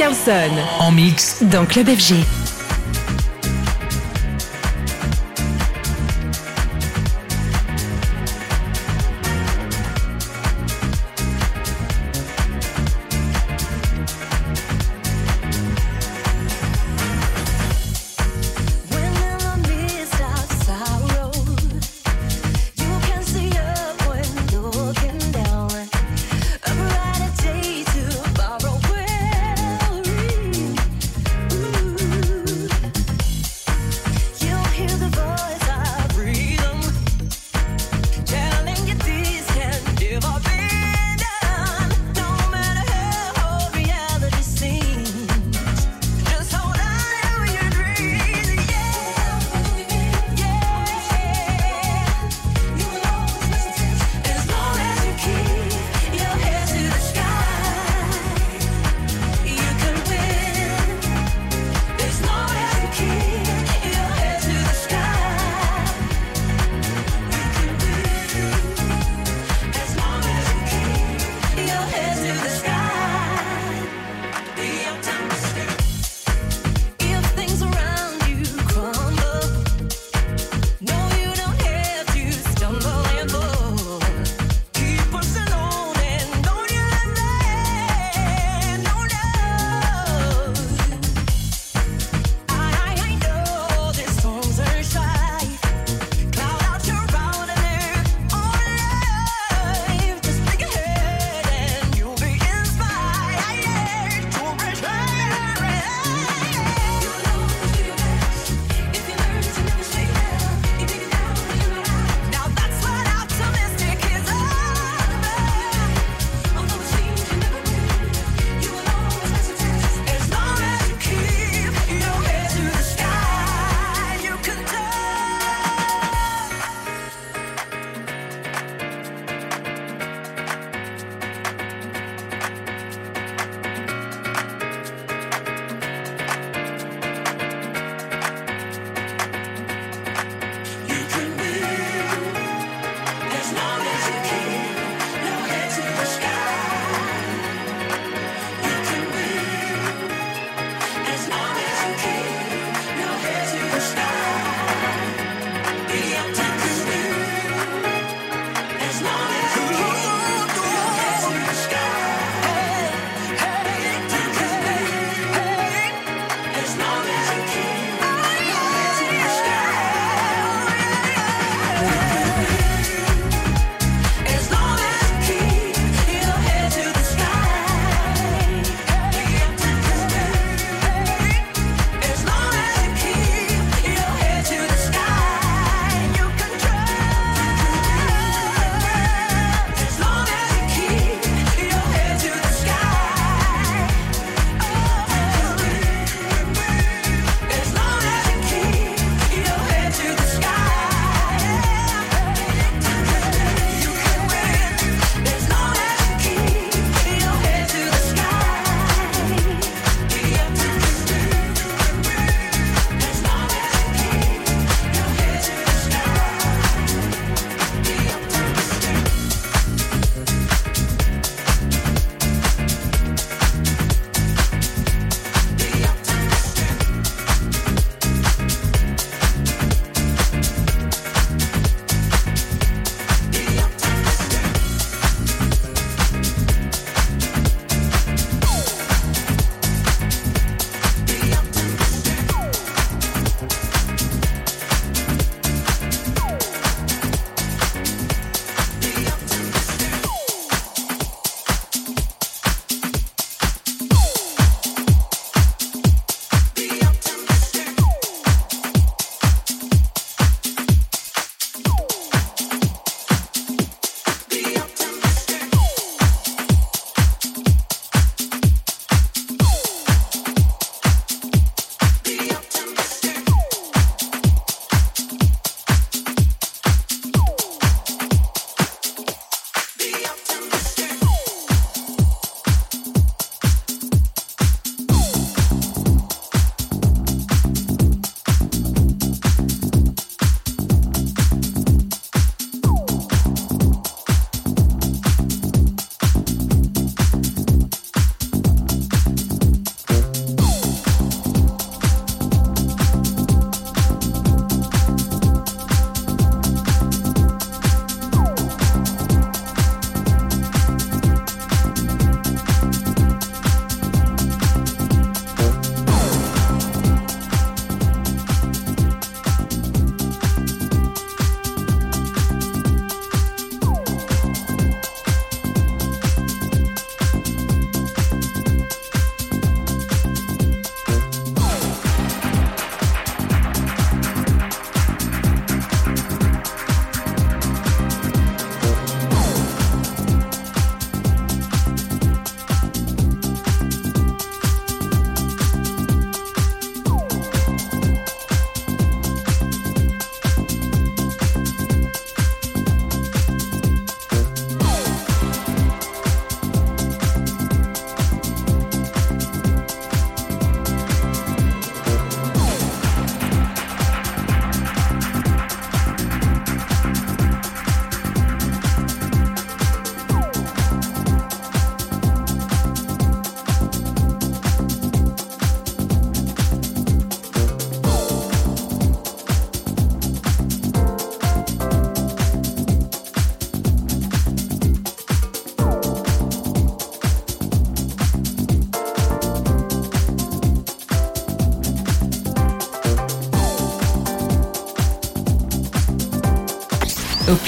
Carlson En mix. dans Club FG.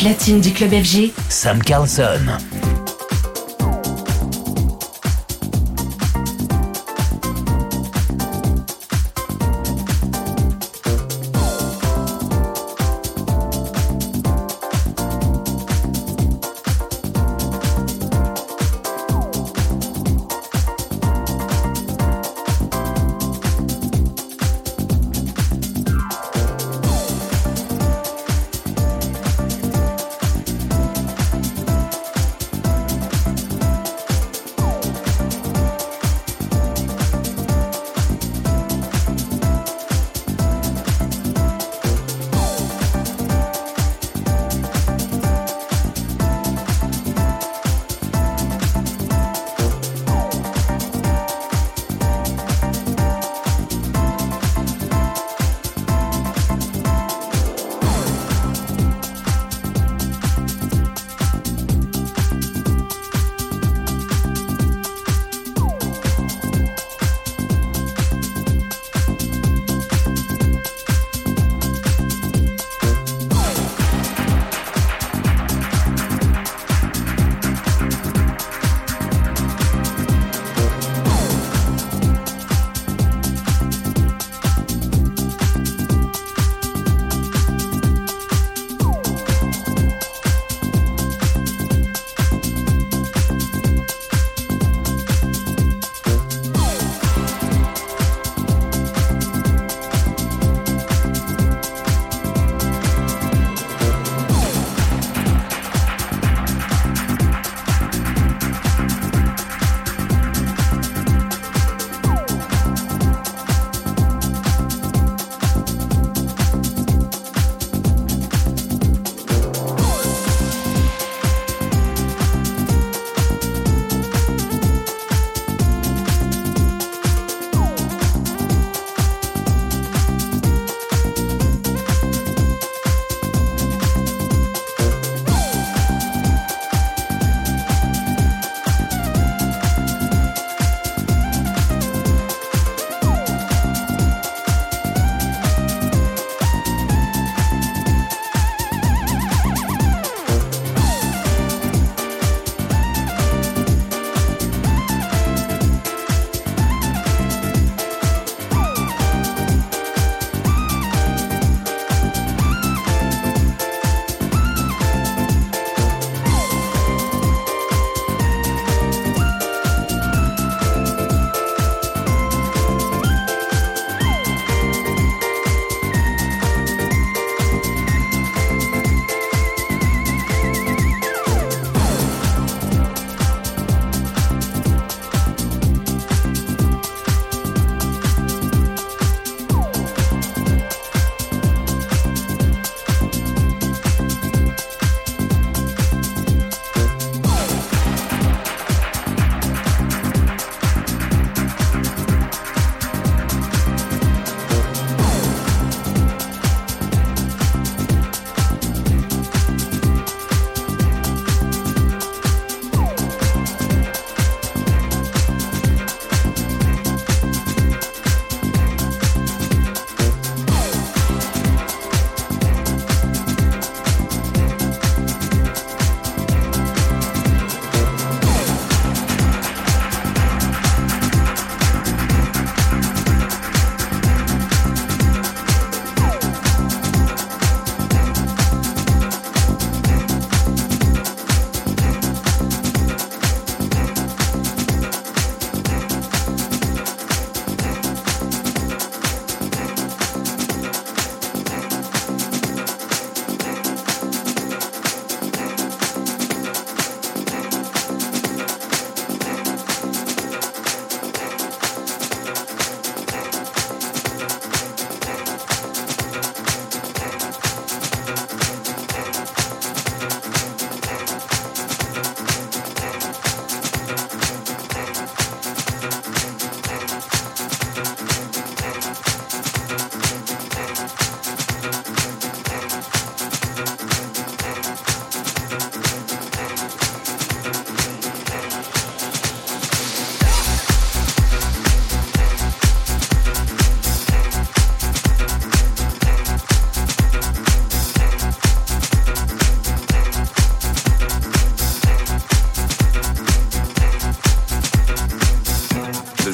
Platine du club FG, Sam Carlson.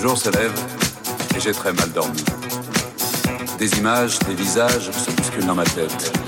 jour se lève et j'ai très mal dormi. Des images, des visages se bousculent dans ma tête.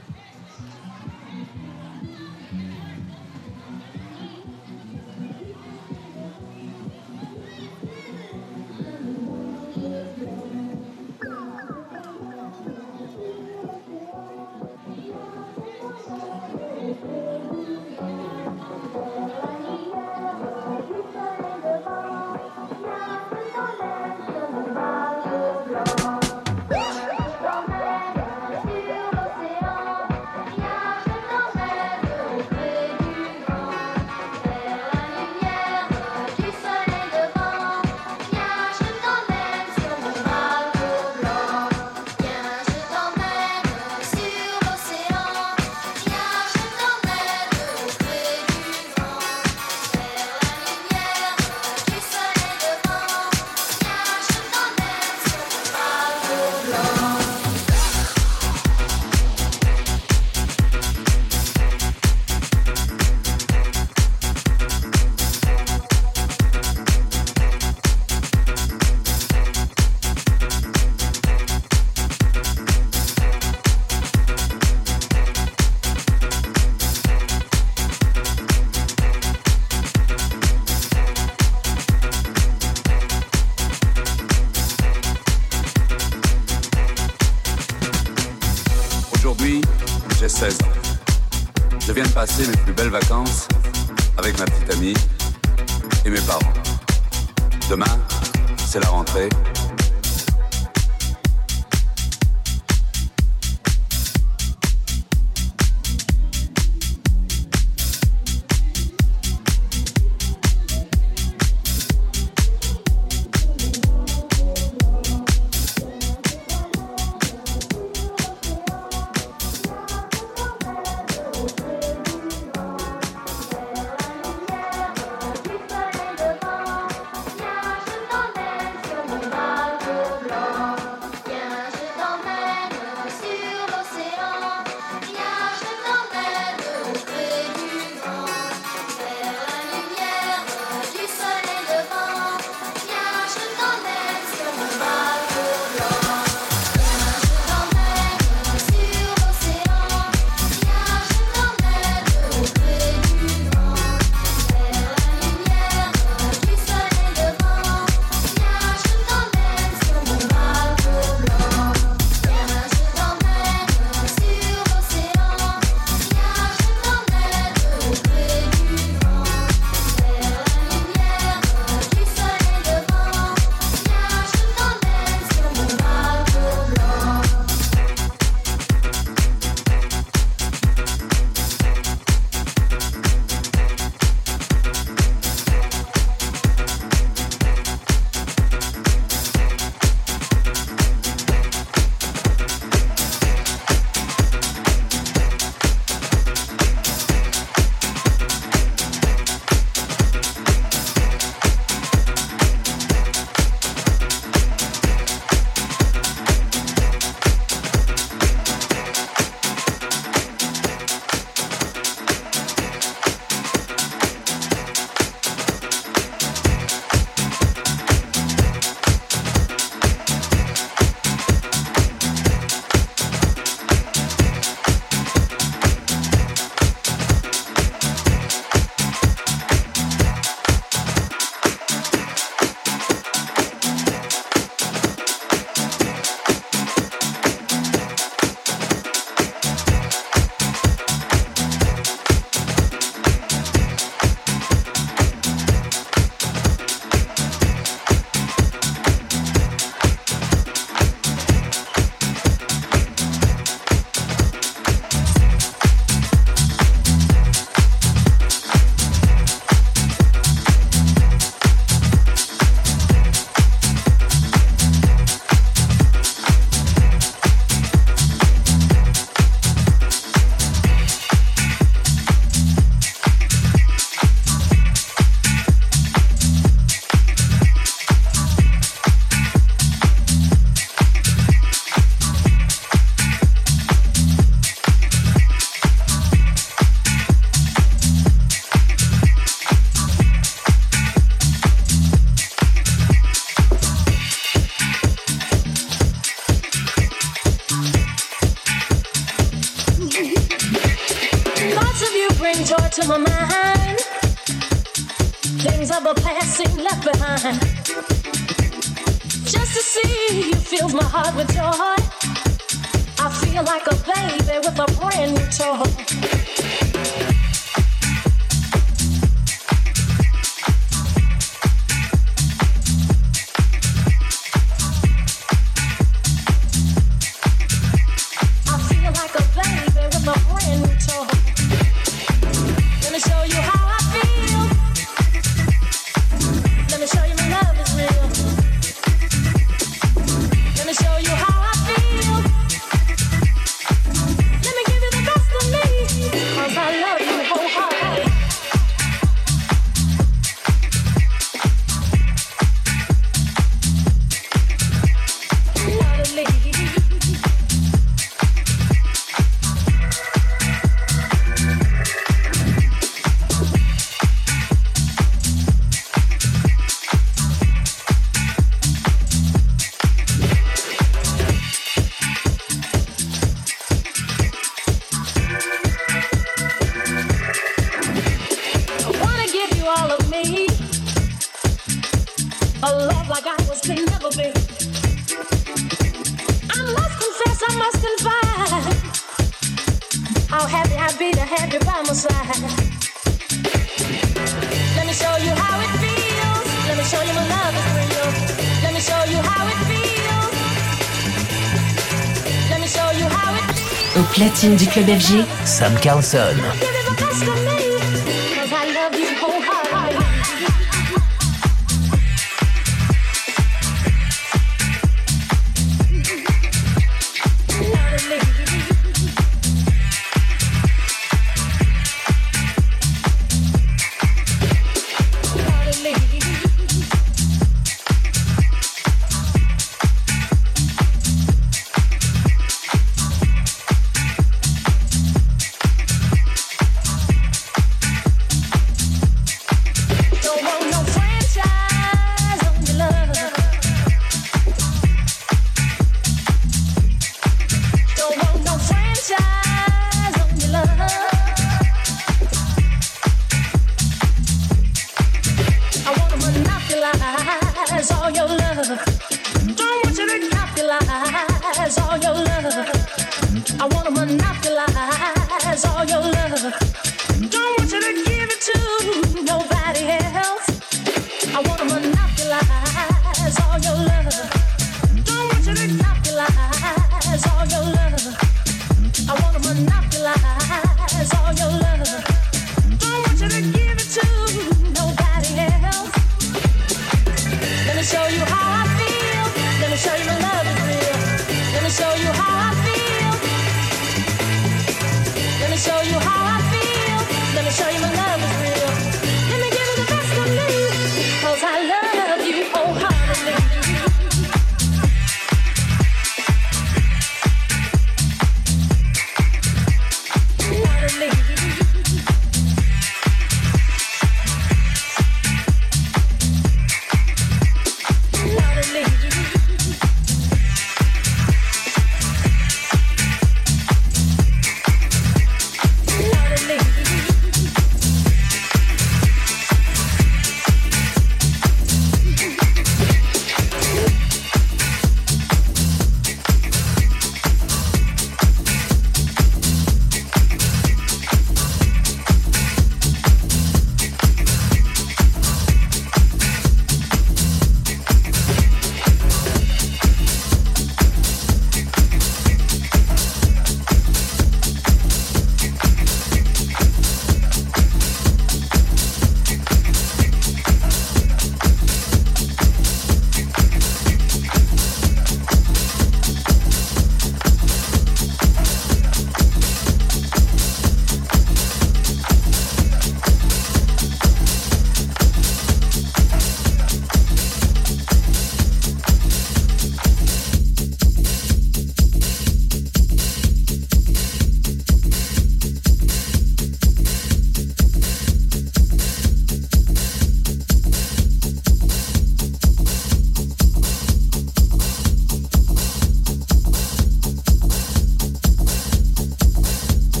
Club FG, Sam Carlson.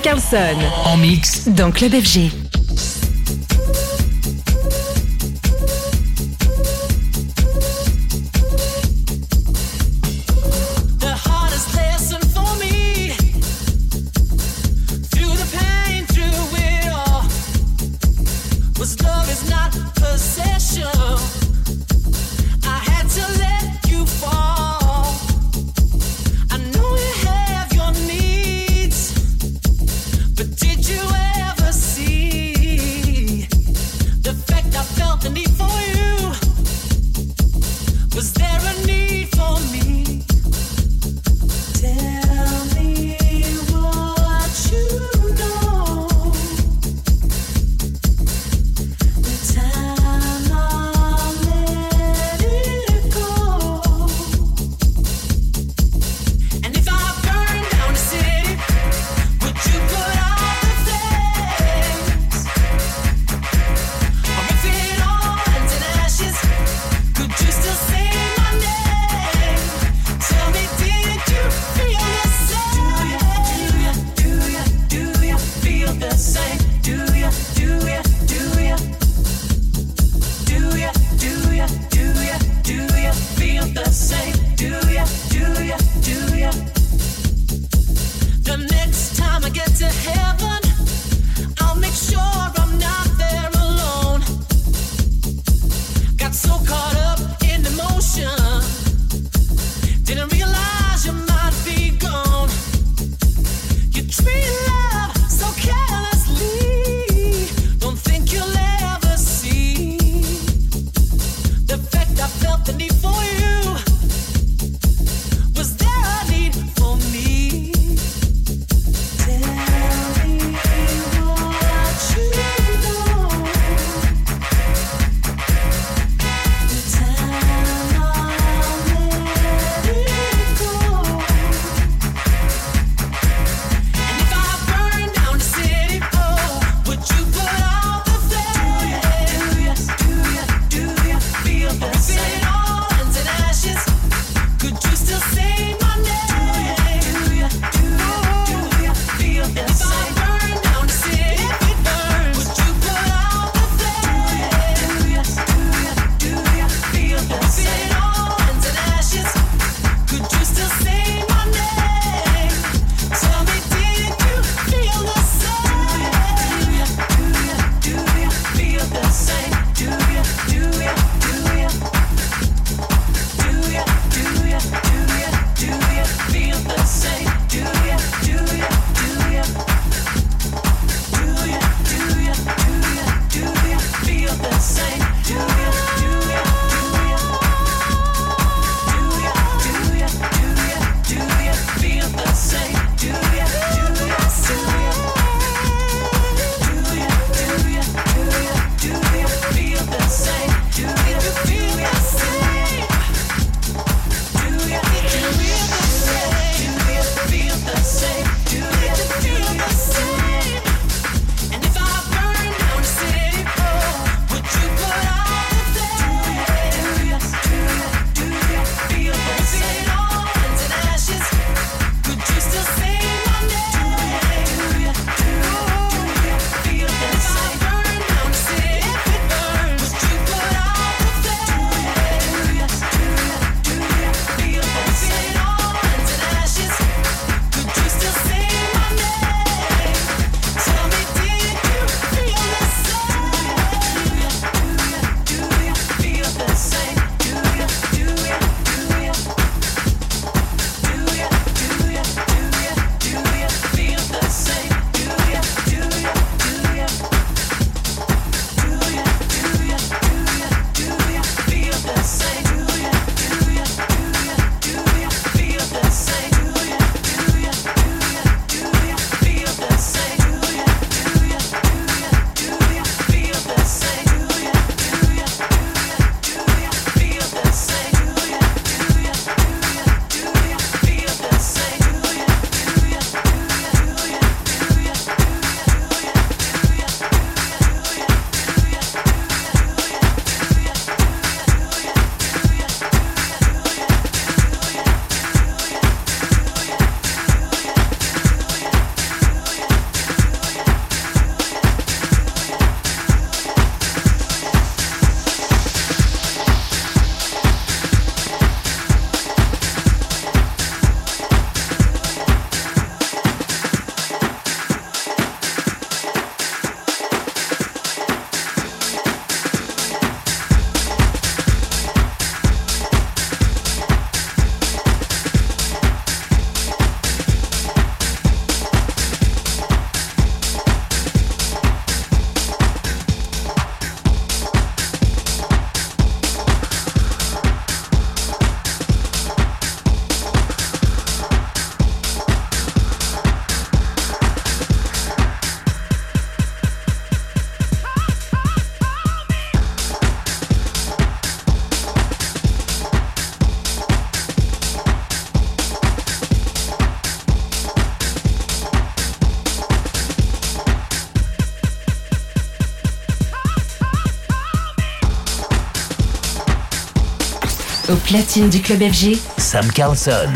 Carlson En mix. dans Club FG. Platine du club FG, Sam Carlson.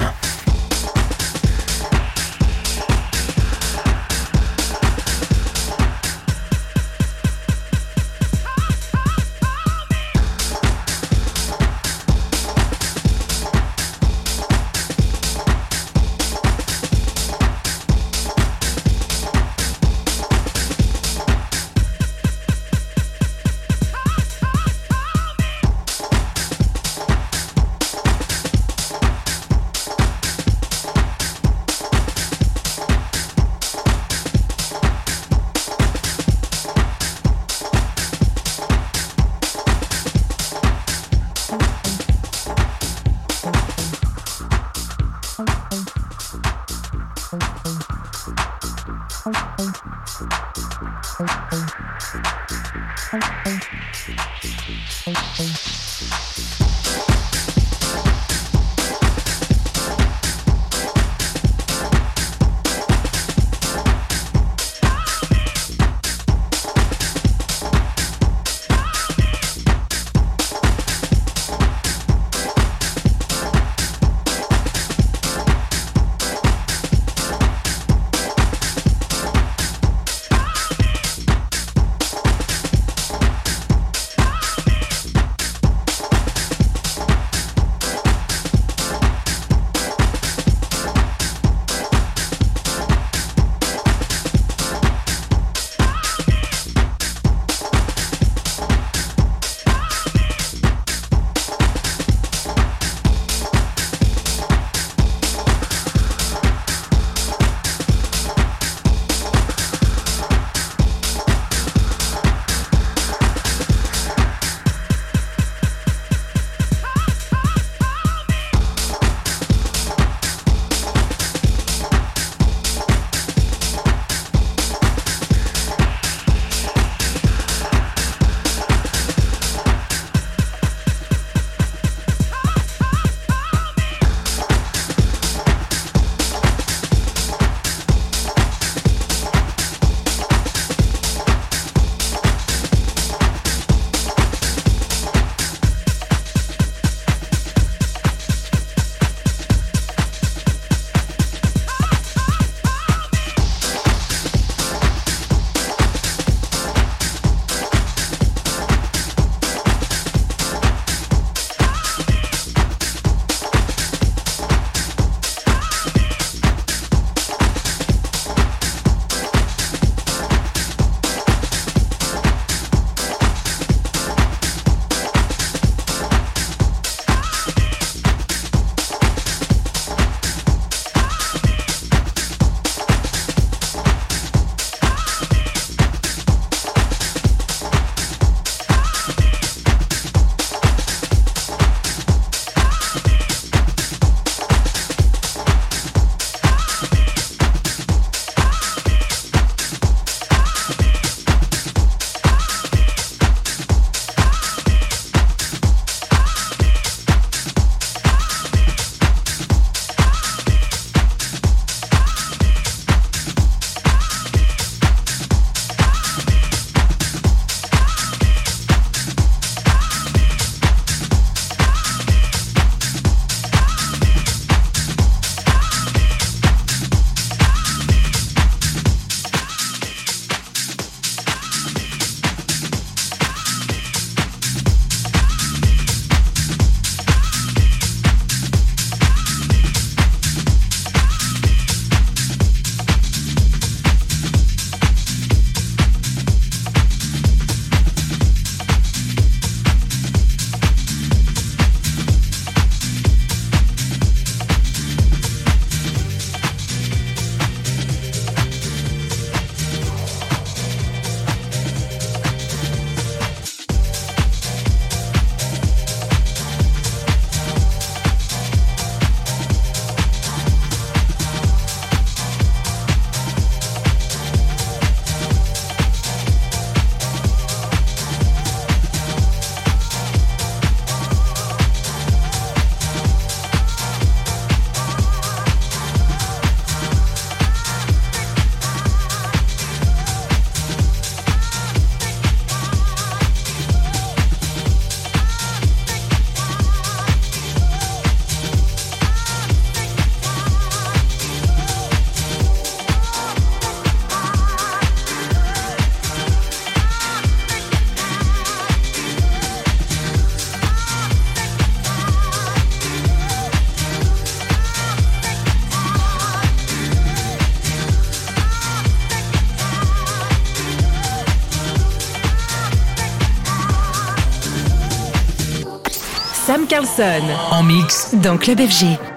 Carlson En mix. dans Club FG.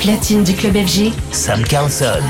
Platine du club FG, Sam Carlson.